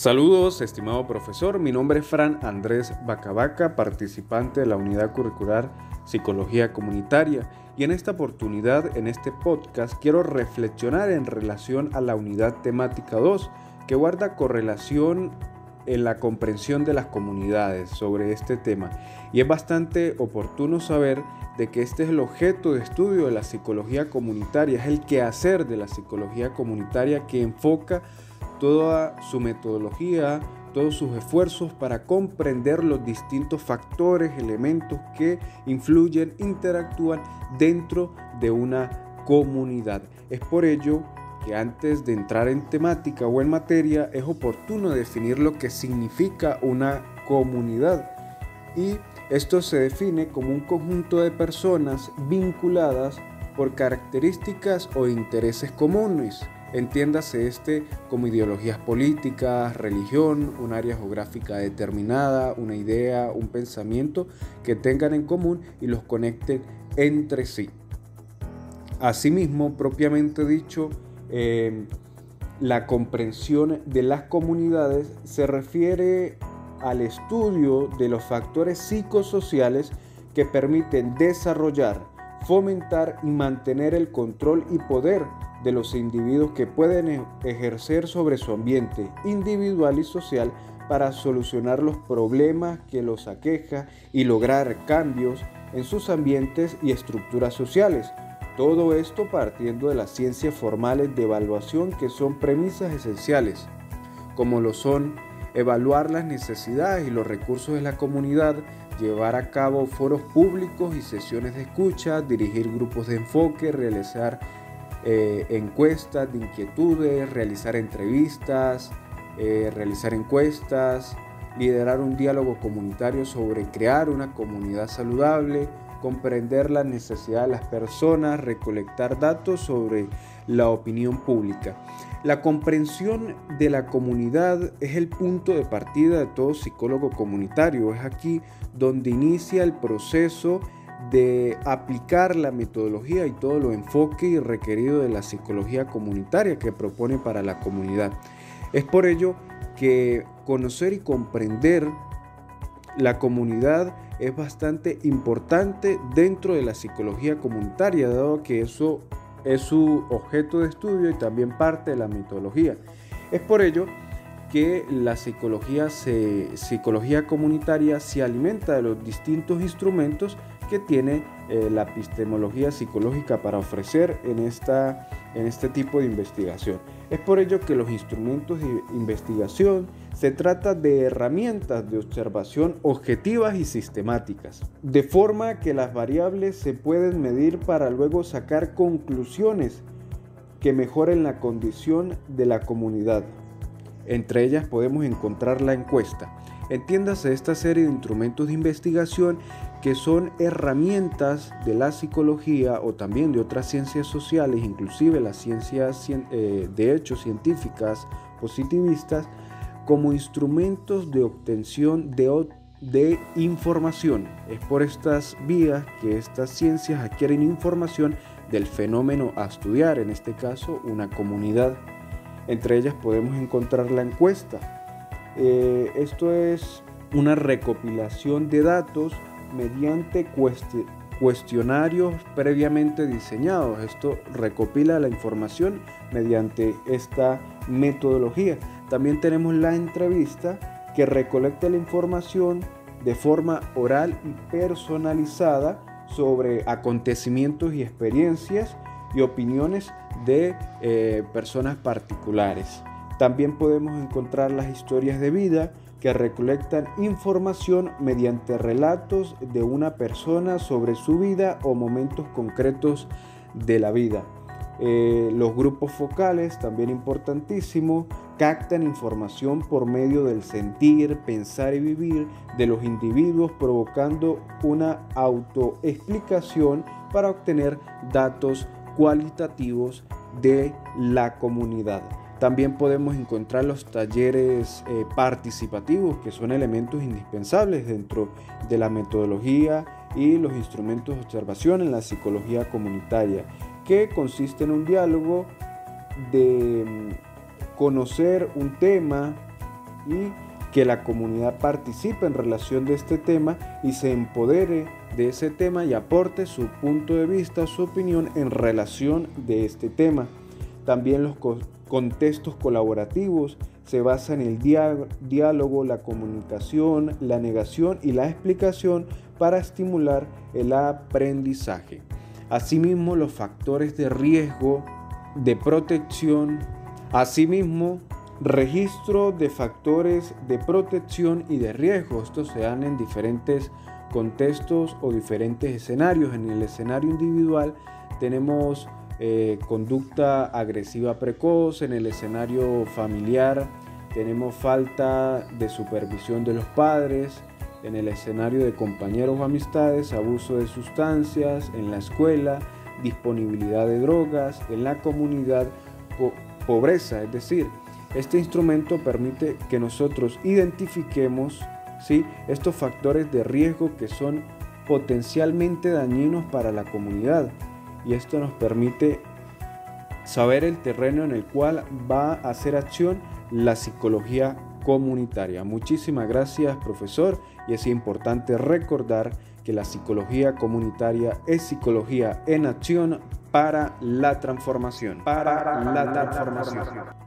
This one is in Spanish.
Saludos, estimado profesor. Mi nombre es Fran Andrés Bacabaca, participante de la unidad curricular Psicología Comunitaria. Y en esta oportunidad, en este podcast, quiero reflexionar en relación a la unidad temática 2, que guarda correlación en la comprensión de las comunidades sobre este tema. Y es bastante oportuno saber de que este es el objeto de estudio de la psicología comunitaria, es el quehacer de la psicología comunitaria que enfoca toda su metodología, todos sus esfuerzos para comprender los distintos factores, elementos que influyen, interactúan dentro de una comunidad. Es por ello que antes de entrar en temática o en materia es oportuno definir lo que significa una comunidad. Y esto se define como un conjunto de personas vinculadas por características o intereses comunes Entiéndase este como ideologías políticas, religión, un área geográfica determinada, una idea, un pensamiento que tengan en común y los conecten entre sí. Asimismo, propiamente dicho, em, la comprensión de las comunidades se refiere al estudio de los factores psicosociales que permiten desarrollar, fomentar y mantener el control y poder de los individuos que pueden e-, ejercer sobre su ambiente individual y social para solucionar los problemas que los aqueja y lograr cambios en sus ambientes y estructuras sociales. Todo esto partiendo de las ciencias formales de evaluación que son premisas esenciales, como lo son evaluar las necesidades y los recursos de la comunidad, llevar a cabo foros públicos y sesiones de escucha, dirigir grupos de enfoque, realizar eh, encuestas de inquietudes, realizar entrevistas, eh, realizar encuestas, liderar un diálogo comunitario sobre crear una comunidad saludable, comprender la necesidad de las personas, recolectar datos sobre la opinión pública. La comprensión de la comunidad es el punto de partida de todo psicólogo comunitario. Es aquí donde inicia el proceso de aplicar la metodología y todo lo enfoque requerido de la psicología comunitaria que propone para la comunidad. Es por ello que conocer y comprender la comunidad es bastante importante dentro de la psicología comunitaria, dado que eso es su objeto de estudio y también parte de la metodología. Es por ello que la psicología, psicología comunitaria se alimenta de los distintos instrumentos que tiene eh, la epistemología psicológica para ofrecer en, esta, en este tipo de investigación. Es por ello que los instrumentos de investigación se trata de herramientas de observación objetivas y sistemáticas, de forma que las variables se pueden medir para luego sacar conclusiones que mejoren la condición de la comunidad. Entre ellas podemos encontrar la encuesta. Entiéndase esta serie de instrumentos de investigación que son herramientas de la psicología o también de otras ciencias sociales, inclusive las ciencias eh, de hechos científicas positivistas, como instrumentos de obtención de información. Es por estas vías que estas ciencias adquieren información del fenómeno a estudiar, en este caso una comunidad. Entre ellas podemos encontrar la encuesta. Eh, esto es una recopilación de datos mediante cuestionarios previamente diseñados. Esto recopila la información mediante esta metodología. También tenemos la entrevista que recolecta la información de forma oral y personalizada sobre acontecimientos y experiencias y opiniones de eh, personas particulares. También podemos encontrar las historias de vida que recolectan información mediante relatos de una persona sobre su vida o momentos concretos de la vida. Eh, los grupos focales, también importantísimo, captan información por medio del sentir, pensar y vivir de los individuos, provocando una autoexplicación para obtener datos cualitativos de la comunidad. También podemos encontrar los talleres eh, participativos, que son elementos indispensables dentro de la metodología y los instrumentos de observación en la psicología comunitaria, que consiste en un diálogo de mm, conocer un tema y que la comunidad participe en relación de este tema y se empodere de ese tema y aporte su punto de vista, su opinión en relación de este tema. También los contextos colaborativos se basan en el diálogo, la comunicación, la negación y la explicación para estimular el aprendizaje. Asimismo, los factores de riesgo, de protección, asimismo, registro de factores de protección y de riesgo. Estos se dan en diferentes contextos o diferentes escenarios. En el escenario individual tenemos eh, conducta agresiva precoz, en el escenario familiar tenemos falta de supervisión de los padres, en el escenario de compañeros o amistades, abuso de sustancias, en la escuela, disponibilidad de drogas, en la comunidad, pobreza, es decir, este instrumento permite que nosotros identifiquemos ¿sí? estos factores de riesgo que son potencialmente dañinos para la comunidad y esto nos permite saber el terreno en el cual va a hacer acción la psicología comunitaria. Muchísimas gracias profesor y es importante recordar que la psicología comunitaria es psicología en acción para la transformación. Para la transformación.